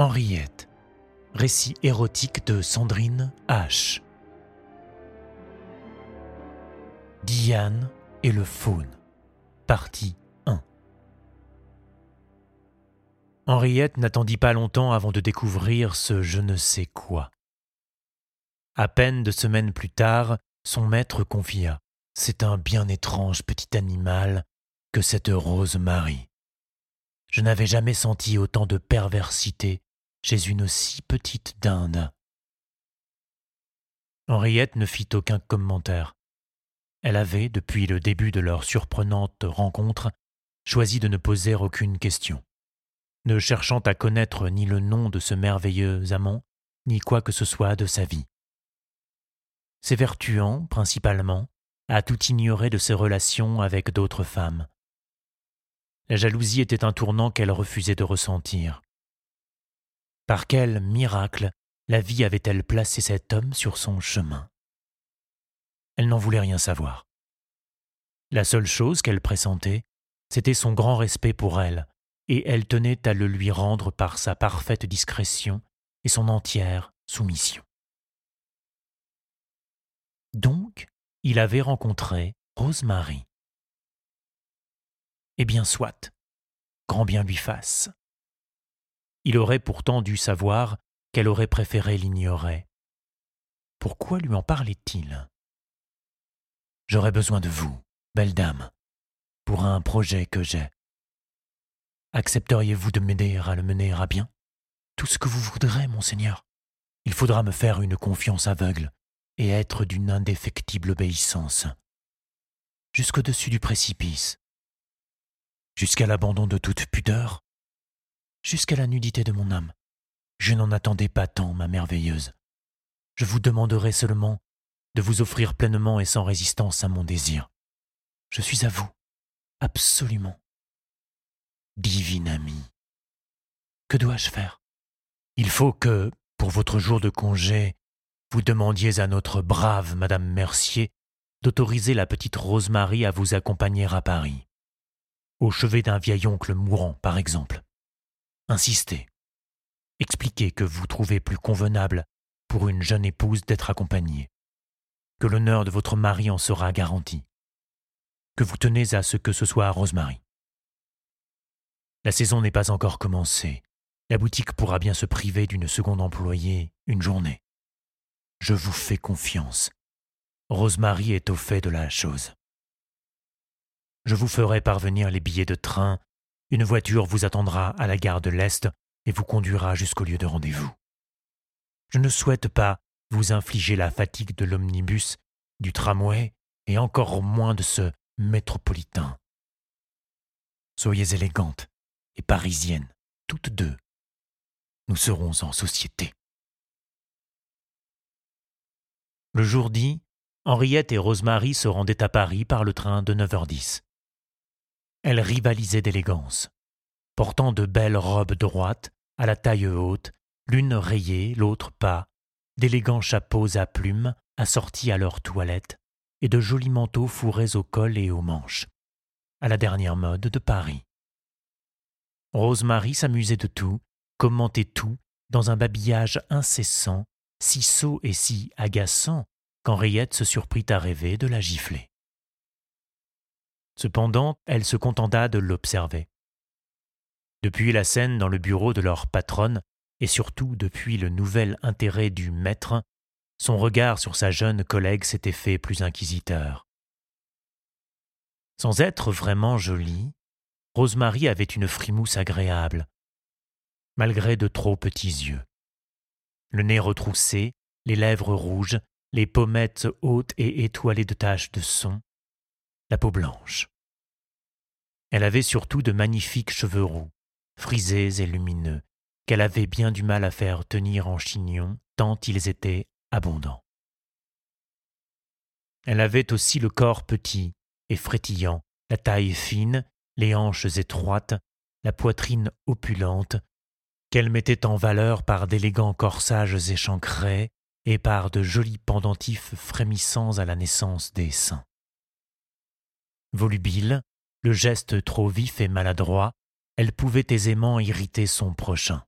Henriette. Récit érotique de Sandrine H. Diane et le faune. Partie 1. Henriette n'attendit pas longtemps avant de découvrir ce je ne sais quoi. À peine deux semaines plus tard, son maître confia C'est un bien étrange petit animal que cette Rose Marie. Je n'avais jamais senti autant de perversité chez une si petite dinde. Henriette ne fit aucun commentaire. Elle avait, depuis le début de leur surprenante rencontre, choisi de ne poser aucune question, ne cherchant à connaître ni le nom de ce merveilleux amant, ni quoi que ce soit de sa vie. S'évertuant, principalement, à tout ignorer de ses relations avec d'autres femmes. La jalousie était un tournant qu'elle refusait de ressentir. Par quel miracle la vie avait-elle placé cet homme sur son chemin? Elle n'en voulait rien savoir. La seule chose qu'elle pressentait, c'était son grand respect pour elle, et elle tenait à le lui rendre par sa parfaite discrétion et son entière soumission. Donc, il avait rencontré Rosemary. Eh bien soit, grand bien lui fasse. Il aurait pourtant dû savoir qu'elle aurait préféré l'ignorer. Pourquoi lui en parlait-il? J'aurais besoin de vous, belle dame, pour un projet que j'ai. Accepteriez-vous de m'aider à le mener à bien? Tout ce que vous voudrez, monseigneur. Il faudra me faire une confiance aveugle et être d'une indéfectible obéissance. Jusqu'au-dessus du précipice, jusqu'à l'abandon de toute pudeur, jusqu'à la nudité de mon âme. Je n'en attendais pas tant, ma merveilleuse. Je vous demanderai seulement de vous offrir pleinement et sans résistance à mon désir. Je suis à vous, absolument. Divine amie. Que dois-je faire? Il faut que, pour votre jour de congé, vous demandiez à notre brave Madame Mercier d'autoriser la petite Rosemary à vous accompagner à Paris au chevet d'un vieil oncle mourant, par exemple. Insistez. Expliquez que vous trouvez plus convenable pour une jeune épouse d'être accompagnée, que l'honneur de votre mari en sera garanti, que vous tenez à ce que ce soit à Rosemary. La saison n'est pas encore commencée. La boutique pourra bien se priver d'une seconde employée une journée. Je vous fais confiance. Rosemary est au fait de la chose. Je vous ferai parvenir les billets de train. Une voiture vous attendra à la gare de l'Est et vous conduira jusqu'au lieu de rendez-vous. Je ne souhaite pas vous infliger la fatigue de l'omnibus, du tramway et encore moins de ce métropolitain. Soyez élégante et parisienne, toutes deux. Nous serons en société. Le jour dit, Henriette et Rosemary se rendaient à Paris par le train de 9h10. Elles rivalisaient d'élégance, portant de belles robes droites, à la taille haute, l'une rayée, l'autre pas, d'élégants chapeaux à plumes assortis à leur toilette, et de jolis manteaux fourrés au col et aux manches, à la dernière mode de Paris. Rosemary s'amusait de tout, commentait tout, dans un babillage incessant, si sot et si agaçant qu'Henriette se surprit à rêver de la gifler. Cependant, elle se contenta de l'observer. Depuis la scène dans le bureau de leur patronne, et surtout depuis le nouvel intérêt du maître, son regard sur sa jeune collègue s'était fait plus inquisiteur. Sans être vraiment jolie, Rosemary avait une frimousse agréable, malgré de trop petits yeux. Le nez retroussé, les lèvres rouges, les pommettes hautes et étoilées de taches de son, la peau blanche. Elle avait surtout de magnifiques cheveux roux, frisés et lumineux, qu'elle avait bien du mal à faire tenir en chignon, tant ils étaient abondants. Elle avait aussi le corps petit et frétillant, la taille fine, les hanches étroites, la poitrine opulente, qu'elle mettait en valeur par d'élégants corsages échancrés et par de jolis pendentifs frémissants à la naissance des seins. Volubile, le geste trop vif et maladroit, elle pouvait aisément irriter son prochain.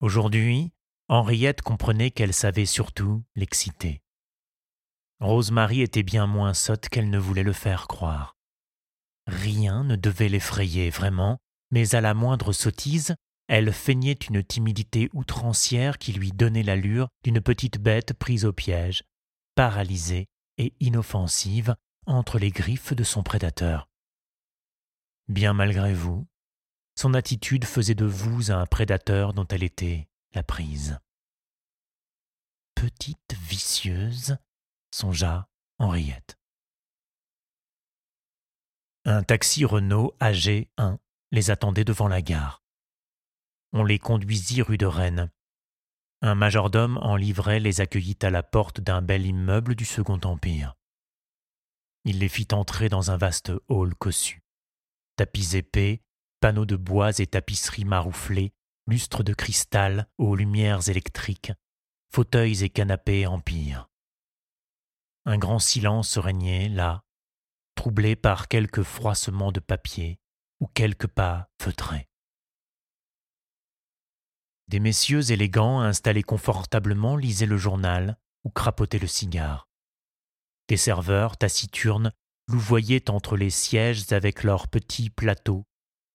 Aujourd'hui, Henriette comprenait qu'elle savait surtout l'exciter. Rosemary était bien moins sotte qu'elle ne voulait le faire croire. Rien ne devait l'effrayer vraiment, mais à la moindre sottise, elle feignait une timidité outrancière qui lui donnait l'allure d'une petite bête prise au piège, paralysée et inoffensive entre les griffes de son prédateur. Bien malgré vous, son attitude faisait de vous un prédateur dont elle était la prise. Petite vicieuse, songea Henriette. Un taxi Renault âgé 1 les attendait devant la gare. On les conduisit rue de Rennes. Un majordome en livret les accueillit à la porte d'un bel immeuble du Second Empire. Il les fit entrer dans un vaste hall cossu. Tapis épais, panneaux de bois et tapisseries marouflées, lustres de cristal aux lumières électriques, fauteuils et canapés empire. Un grand silence régnait là, troublé par quelques froissements de papier ou quelques pas feutrés. Des messieurs élégants installés confortablement lisaient le journal ou crapotaient le cigare. Des serveurs taciturnes louvoyaient entre les sièges avec leurs petits plateaux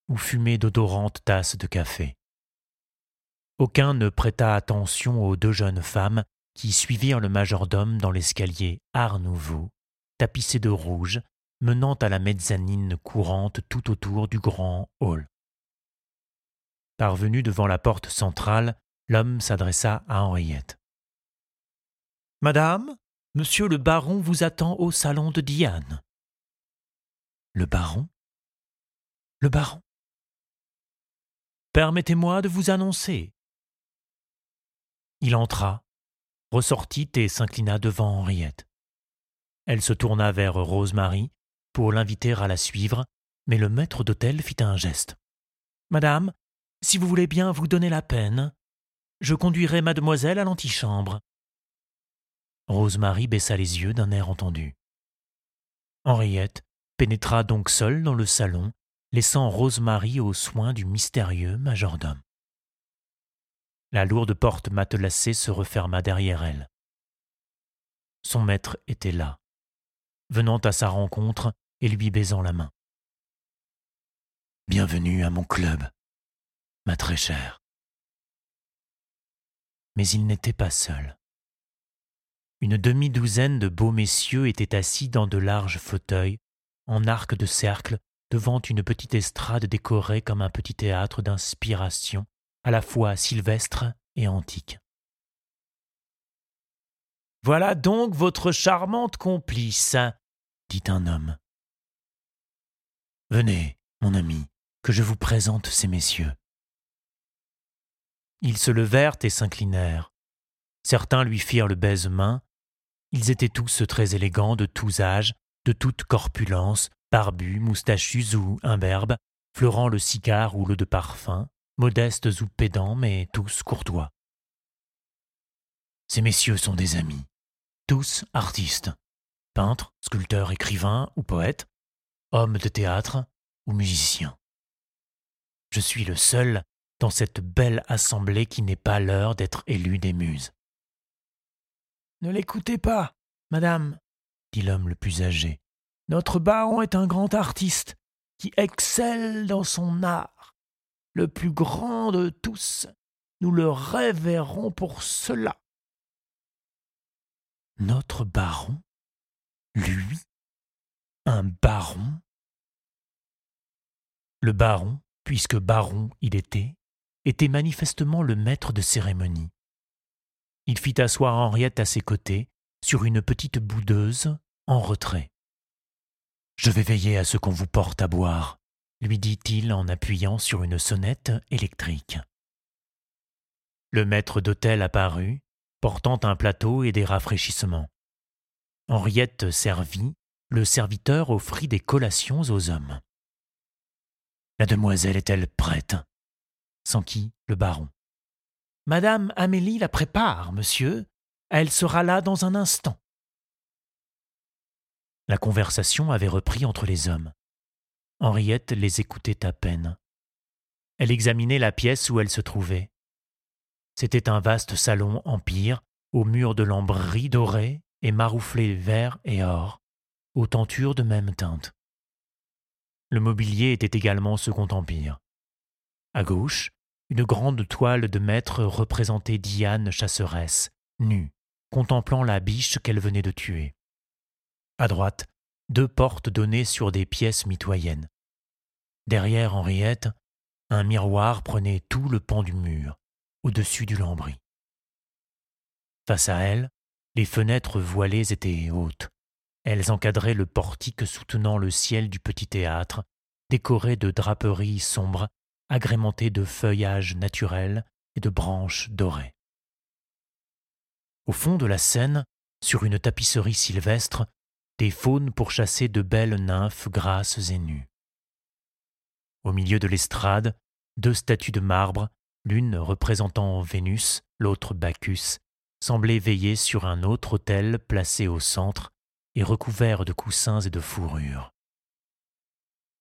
ou fumaient d'odorantes tasses de café. Aucun ne prêta attention aux deux jeunes femmes qui suivirent le majordome dans l'escalier Art Nouveau, tapissé de rouge, menant à la mezzanine courante tout autour du grand hall. Parvenu devant la porte centrale, l'homme s'adressa à Henriette. Madame, monsieur le baron vous attend au salon de Diane. Le baron? Le baron? Permettez-moi de vous annoncer. Il entra, ressortit et s'inclina devant Henriette. Elle se tourna vers Rosemary pour l'inviter à la suivre, mais le maître d'hôtel fit un geste. Madame, si vous voulez bien vous donner la peine, je conduirai mademoiselle à l'antichambre. Rosemary baissa les yeux d'un air entendu. Henriette pénétra donc seule dans le salon, laissant Rosemary aux soins du mystérieux majordome. La lourde porte matelassée se referma derrière elle. Son maître était là, venant à sa rencontre et lui baisant la main. Bienvenue à mon club, ma très chère. Mais il n'était pas seul. Une demi-douzaine de beaux messieurs étaient assis dans de larges fauteuils, en arc de cercle, devant une petite estrade décorée comme un petit théâtre d'inspiration, à la fois sylvestre et antique. Voilà donc votre charmante complice, dit un homme. Venez, mon ami, que je vous présente ces messieurs. Ils se levèrent et s'inclinèrent. Certains lui firent le baise-main. Ils étaient tous très élégants de tous âges, de toute corpulence, barbus, moustachus ou imberbes, fleurant le cigare ou le de parfum, modestes ou pédants, mais tous courtois. Ces messieurs sont des amis, tous artistes, peintres, sculpteurs, écrivains ou poètes, hommes de théâtre ou musiciens. Je suis le seul dans cette belle assemblée qui n'est pas l'heure d'être élu des muses. Ne l'écoutez pas, madame, dit l'homme le plus âgé. Notre baron est un grand artiste qui excelle dans son art, le plus grand de tous. Nous le révérons pour cela. Notre baron? Lui? Un baron? Le baron, puisque baron il était, était manifestement le maître de cérémonie. Il fit asseoir Henriette à ses côtés, sur une petite boudeuse, en retrait. Je vais veiller à ce qu'on vous porte à boire, lui dit-il en appuyant sur une sonnette électrique. Le maître d'hôtel apparut, portant un plateau et des rafraîchissements. Henriette servit, le serviteur offrit des collations aux hommes. La demoiselle est-elle prête? S'enquit le baron. Madame Amélie la prépare, monsieur. Elle sera là dans un instant. La conversation avait repris entre les hommes. Henriette les écoutait à peine. Elle examinait la pièce où elle se trouvait. C'était un vaste salon empire, aux murs de lambris dorés et marouflés vert et or, aux tentures de même teinte. Le mobilier était également Second Empire. À gauche, une grande toile de maître représentait Diane chasseresse, nue, contemplant la biche qu'elle venait de tuer. À droite, deux portes donnaient sur des pièces mitoyennes. Derrière Henriette, un miroir prenait tout le pan du mur, au-dessus du lambris. Face à elle, les fenêtres voilées étaient hautes. Elles encadraient le portique soutenant le ciel du petit théâtre, décoré de draperies sombres, agrémentées de feuillages naturels et de branches dorées. Au fond de la scène, sur une tapisserie sylvestre, des faunes pourchassaient de belles nymphes grasses et nues. Au milieu de l'estrade, deux statues de marbre, l'une représentant Vénus, l'autre Bacchus, semblaient veiller sur un autre autel placé au centre et recouvert de coussins et de fourrures.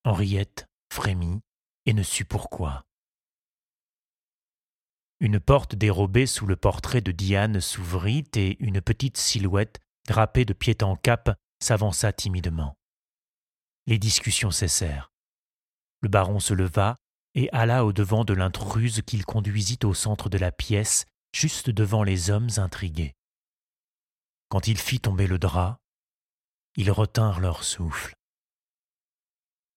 Henriette frémit et ne sut pourquoi. Une porte dérobée sous le portrait de Diane s'ouvrit et une petite silhouette, drapée de pied en cap, s'avança timidement. Les discussions cessèrent. Le baron se leva et alla au-devant de l'intruse qu'il conduisit au centre de la pièce, juste devant les hommes intrigués. Quand il fit tomber le drap, ils retinrent leur souffle.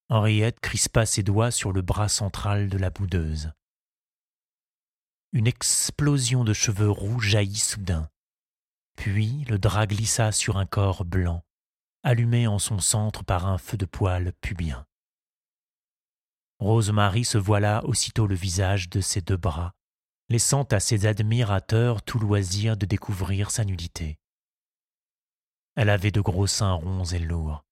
Henriette crispa ses doigts sur le bras central de la boudeuse. Une explosion de cheveux roux jaillit soudain. Puis le drap glissa sur un corps blanc, allumé en son centre par un feu de poils pubien. Rosemary se voila aussitôt le visage de ses deux bras, laissant à ses admirateurs tout loisir de découvrir sa nudité. Elle avait de gros seins ronds et lourds,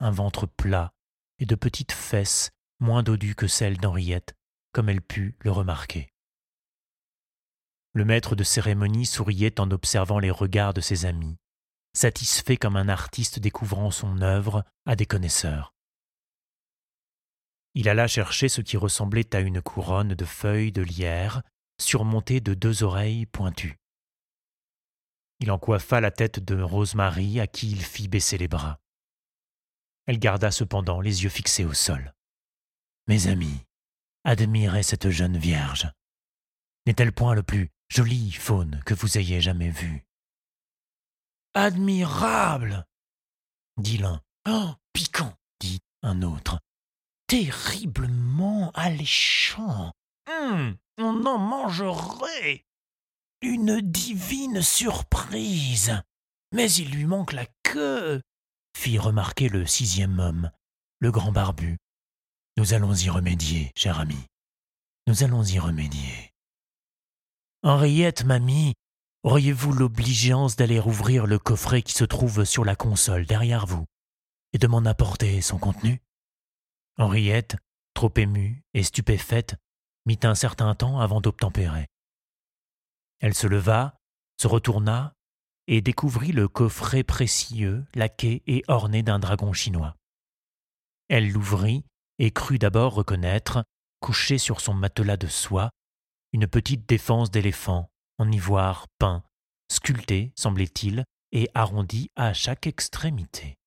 un ventre plat et de petites fesses moins dodues que celles d'Henriette, comme elle put le remarquer. Le maître de cérémonie souriait en observant les regards de ses amis, satisfait comme un artiste découvrant son œuvre à des connaisseurs. Il alla chercher ce qui ressemblait à une couronne de feuilles de lierre surmontée de deux oreilles pointues. Il en coiffa la tête de Rosemary à qui il fit baisser les bras. Elle garda cependant les yeux fixés au sol. Mes amis, admirez cette jeune vierge. N'est-elle point le plus jolie faune que vous ayez jamais vue? Admirable dit l'un. Oh, piquant dit un autre. Terriblement alléchant. Hum, on en mangerait. Une divine surprise. Mais il lui manque la queue, fit remarquer le sixième homme, le grand barbu. Nous allons y remédier, cher ami. Nous allons y remédier. Henriette, mamie, auriez-vous l'obligeance d'aller ouvrir le coffret qui se trouve sur la console derrière vous et de m'en apporter son contenu? Henriette, trop émue et stupéfaite, mit un certain temps avant d'obtempérer. Elle se leva, se retourna et découvrit le coffret précieux, laqué et orné d'un dragon chinois. Elle l'ouvrit et crut d'abord reconnaître, couché sur son matelas de soie, une petite défense d'éléphant en ivoire peint, sculptée, semblait-il, et arrondie à chaque extrémité.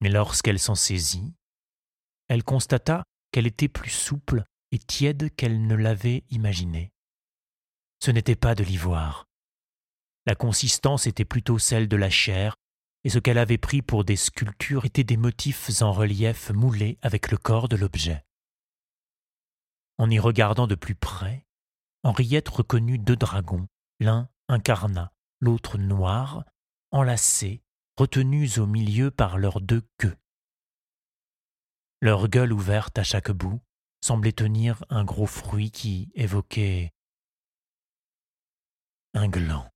Mais lorsqu'elle s'en saisit, elle constata qu'elle était plus souple et tiède qu'elle ne l'avait imaginé. Ce n'était pas de l'ivoire. La consistance était plutôt celle de la chair, et ce qu'elle avait pris pour des sculptures étaient des motifs en relief moulés avec le corps de l'objet. En y regardant de plus près, Henriette reconnut deux dragons, l'un incarnat, l'autre noir, enlacés, retenus au milieu par leurs deux queues. Leur gueule ouverte à chaque bout semblait tenir un gros fruit qui évoquait un gland.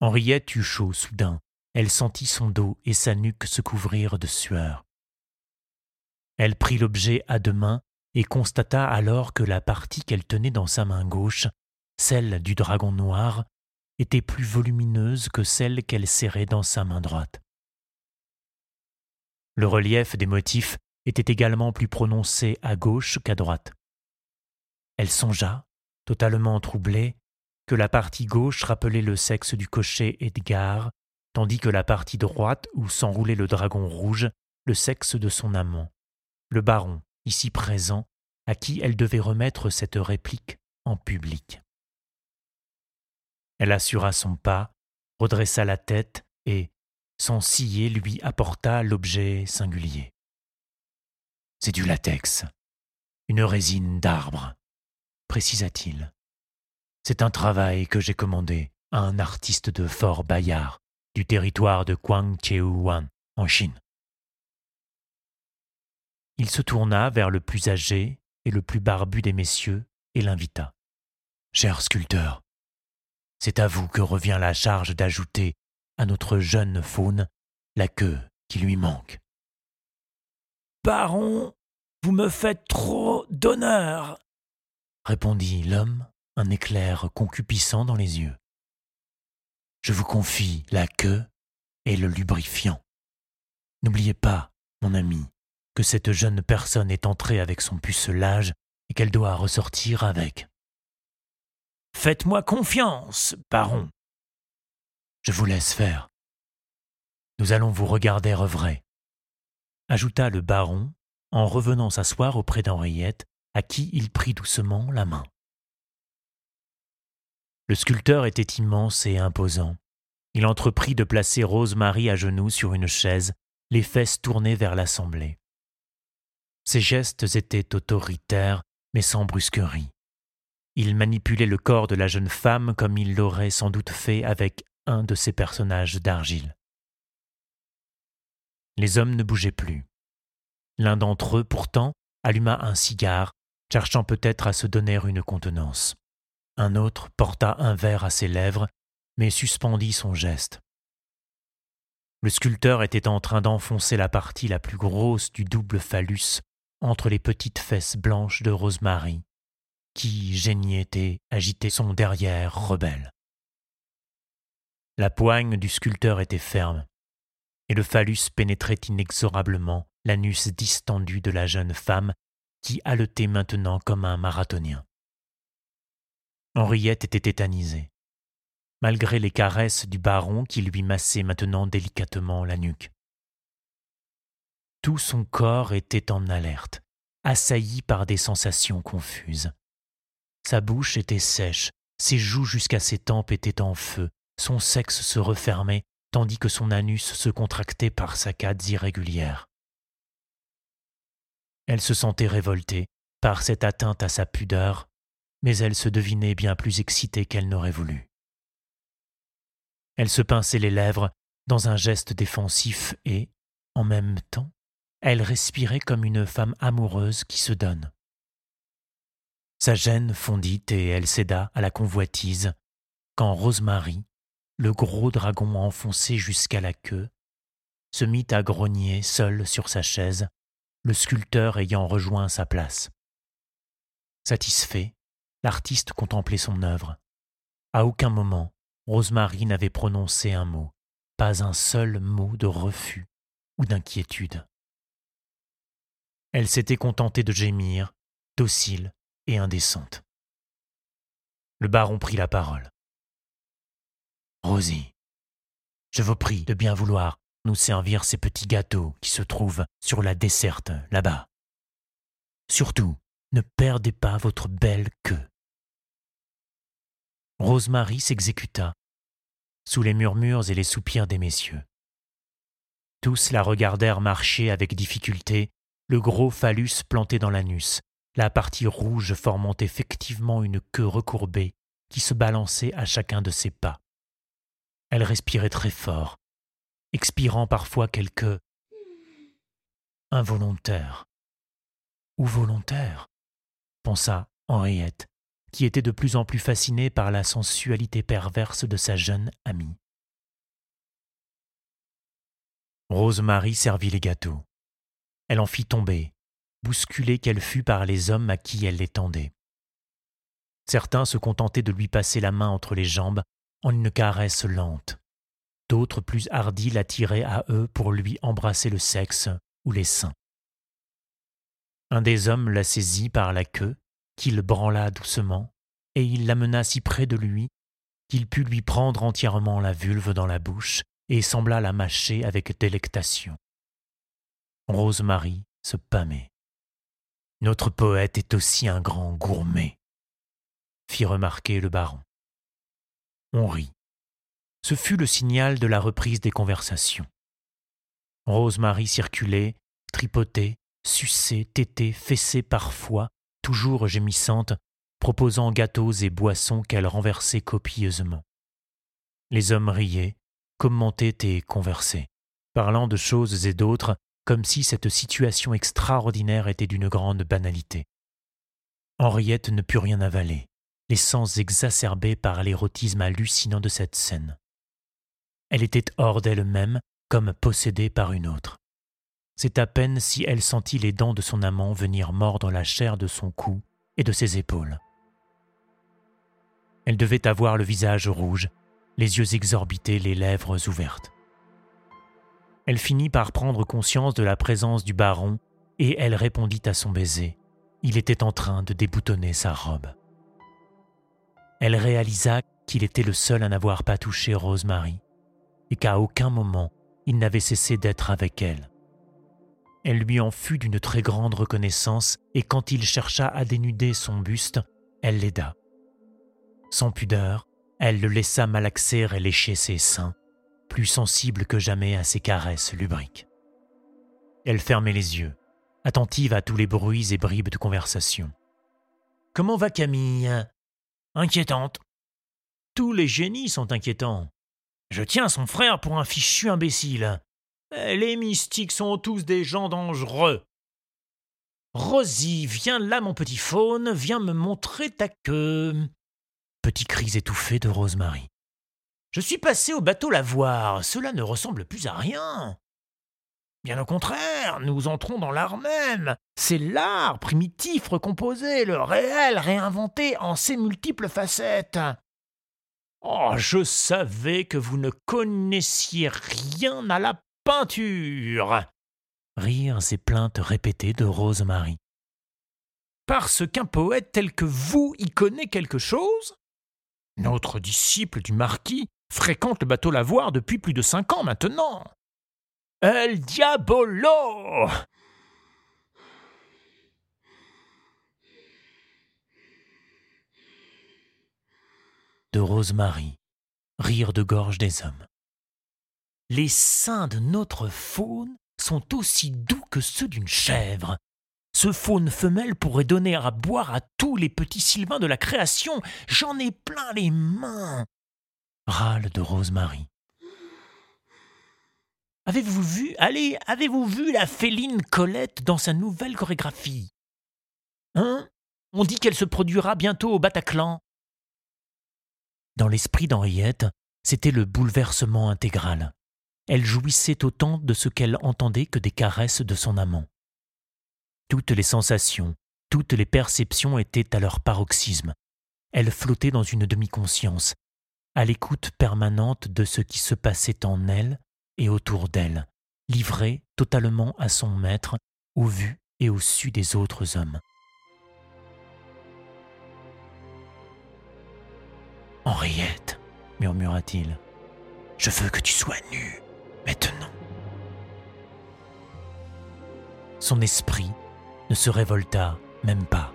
Henriette eut chaud soudain. Elle sentit son dos et sa nuque se couvrir de sueur. Elle prit l'objet à deux mains et constata alors que la partie qu'elle tenait dans sa main gauche, celle du dragon noir, était plus volumineuse que celle qu'elle serrait dans sa main droite. Le relief des motifs était également plus prononcé à gauche qu'à droite. Elle songea, totalement troublée, que la partie gauche rappelait le sexe du cocher Edgar, tandis que la partie droite, où s'enroulait le dragon rouge, le sexe de son amant, le baron, ici présent, à qui elle devait remettre cette réplique en public. Elle assura son pas, redressa la tête et, sans scier, lui apporta l'objet singulier. C'est du latex, une résine d'arbre, précisa-t-il. C'est un travail que j'ai commandé à un artiste de Fort Bayard, du territoire de Guangqiuan, en Chine. Il se tourna vers le plus âgé et le plus barbu des messieurs et l'invita. Cher sculpteur, c'est à vous que revient la charge d'ajouter à notre jeune faune la queue qui lui manque. Baron, vous me faites trop d'honneur, répondit l'homme, un éclair concupissant dans les yeux. Je vous confie la queue et le lubrifiant. N'oubliez pas, mon ami, que cette jeune personne est entrée avec son pucelage et qu'elle doit ressortir avec. Faites-moi confiance, baron. Je vous laisse faire. Nous allons vous regarder vrai, ajouta le baron en revenant s'asseoir auprès d'Henriette, à qui il prit doucement la main. Le sculpteur était immense et imposant. Il entreprit de placer Rosemary à genoux sur une chaise, les fesses tournées vers l'assemblée. Ses gestes étaient autoritaires, mais sans brusquerie. Il manipulait le corps de la jeune femme comme il l'aurait sans doute fait avec un de ses personnages d'argile. Les hommes ne bougeaient plus. L'un d'entre eux, pourtant, alluma un cigare, cherchant peut-être à se donner une contenance. Un autre porta un verre à ses lèvres, mais suspendit son geste. Le sculpteur était en train d'enfoncer la partie la plus grosse du double phallus entre les petites fesses blanches de Rosemary, qui geignait et agitait son derrière rebelle. La poigne du sculpteur était ferme, et le phallus pénétrait inexorablement l'anus distendu de la jeune femme qui haletait maintenant comme un marathonien. Henriette était tétanisée, malgré les caresses du baron qui lui massait maintenant délicatement la nuque. Tout son corps était en alerte, assailli par des sensations confuses. Sa bouche était sèche, ses joues jusqu'à ses tempes étaient en feu, son sexe se refermait, tandis que son anus se contractait par saccades irrégulières. Elle se sentait révoltée par cette atteinte à sa pudeur, mais elle se devinait bien plus excitée qu'elle n'aurait voulu. Elle se pinçait les lèvres dans un geste défensif et, en même temps, elle respirait comme une femme amoureuse qui se donne. Sa gêne fondit et elle céda à la convoitise quand Rosemary, le gros dragon enfoncé jusqu'à la queue, se mit à grogner seul sur sa chaise, le sculpteur ayant rejoint sa place. Satisfait, l'artiste contemplait son œuvre. À aucun moment, Rosemary n'avait prononcé un mot, pas un seul mot de refus ou d'inquiétude. Elle s'était contentée de gémir, docile et indécente. Le baron prit la parole. Rosie, je vous prie de bien vouloir nous servir ces petits gâteaux qui se trouvent sur la desserte là-bas. Surtout, ne perdez pas votre belle queue. Rosemary s'exécuta, sous les murmures et les soupirs des messieurs. Tous la regardèrent marcher avec difficulté le gros phallus planté dans l'anus, la partie rouge formant effectivement une queue recourbée qui se balançait à chacun de ses pas. Elle respirait très fort, expirant parfois quelques involontaires ou volontaires, pensa Henriette, qui était de plus en plus fascinée par la sensualité perverse de sa jeune amie. Rosemary servit les gâteaux. Elle en fit tomber, bousculée qu'elle fut par les hommes à qui elle les tendait. Certains se contentaient de lui passer la main entre les jambes en une caresse lente. D'autres plus hardis l'attiraient à eux pour lui embrasser le sexe ou les seins. Un des hommes la saisit par la queue qu'il branla doucement, et il l'amena si près de lui qu'il put lui prendre entièrement la vulve dans la bouche et sembla la mâcher avec délectation. Rosemary se pâmait. Notre poète est aussi un grand gourmet, fit remarquer le baron. On rit. Ce fut le signal de la reprise des conversations. Rosemary circulait, tripotait, suçait, tétait, fessait parfois, toujours gémissante, proposant gâteaux et boissons qu'elle renversait copieusement. Les hommes riaient, commentaient et conversaient, parlant de choses et d'autres, comme si cette situation extraordinaire était d'une grande banalité. Henriette ne put rien avaler, les sens exacerbés par l'érotisme hallucinant de cette scène. Elle était hors d'elle-même, comme possédée par une autre. C'est à peine si elle sentit les dents de son amant venir mordre la chair de son cou et de ses épaules. Elle devait avoir le visage rouge, les yeux exorbités, les lèvres ouvertes. Elle finit par prendre conscience de la présence du baron et elle répondit à son baiser. Il était en train de déboutonner sa robe. Elle réalisa qu'il était le seul à n'avoir pas touché Rosemary et qu'à aucun moment il n'avait cessé d'être avec elle. Elle lui en fut d'une très grande reconnaissance et quand il chercha à dénuder son buste, elle l'aida. Sans pudeur, elle le laissa malaxer et lécher ses seins, plus sensible que jamais à ses caresses lubriques. Elle fermait les yeux, attentive à tous les bruits et bribes de conversation. Comment va Camille? Inquiétante. Tous les génies sont inquiétants. Je tiens son frère pour un fichu imbécile. Les mystiques sont tous des gens dangereux. Rosie, viens là, mon petit faune, viens me montrer ta queue. Petit cri étouffé de Rosemary. Je suis passé au bateau la voir, cela ne ressemble plus à rien. Bien au contraire, nous entrons dans l'art même. C'est l'art primitif recomposé, le réel réinventé en ses multiples facettes. Oh, je savais que vous ne connaissiez rien à la peinture. Rires et plaintes répétées de Rosemary. Parce qu'un poète tel que vous y connaît quelque chose? Notre disciple du marquis fréquente le bateau Lavoir depuis plus de cinq ans maintenant. El diabolo De Rosemary, rire de gorge des hommes. Les seins de notre faune sont aussi doux que ceux d'une chèvre. Ce faune femelle pourrait donner à boire à tous les petits sylvains de la création. J'en ai plein les mains. Râle de Rosemary. Avez-vous vu, allez, avez-vous vu la féline Colette dans sa nouvelle chorégraphie? Hein? On dit qu'elle se produira bientôt au Bataclan. Dans l'esprit d'Henriette, c'était le bouleversement intégral. Elle jouissait autant de ce qu'elle entendait que des caresses de son amant. Toutes les sensations, toutes les perceptions étaient à leur paroxysme. Elle flottait dans une demi-conscience, à l'écoute permanente de ce qui se passait en elle et autour d'elle, livrée totalement à son maître, au vu et au su des autres hommes. Henriette, murmura-t-il, je veux que tu sois nue maintenant. Son esprit ne se révolta même pas.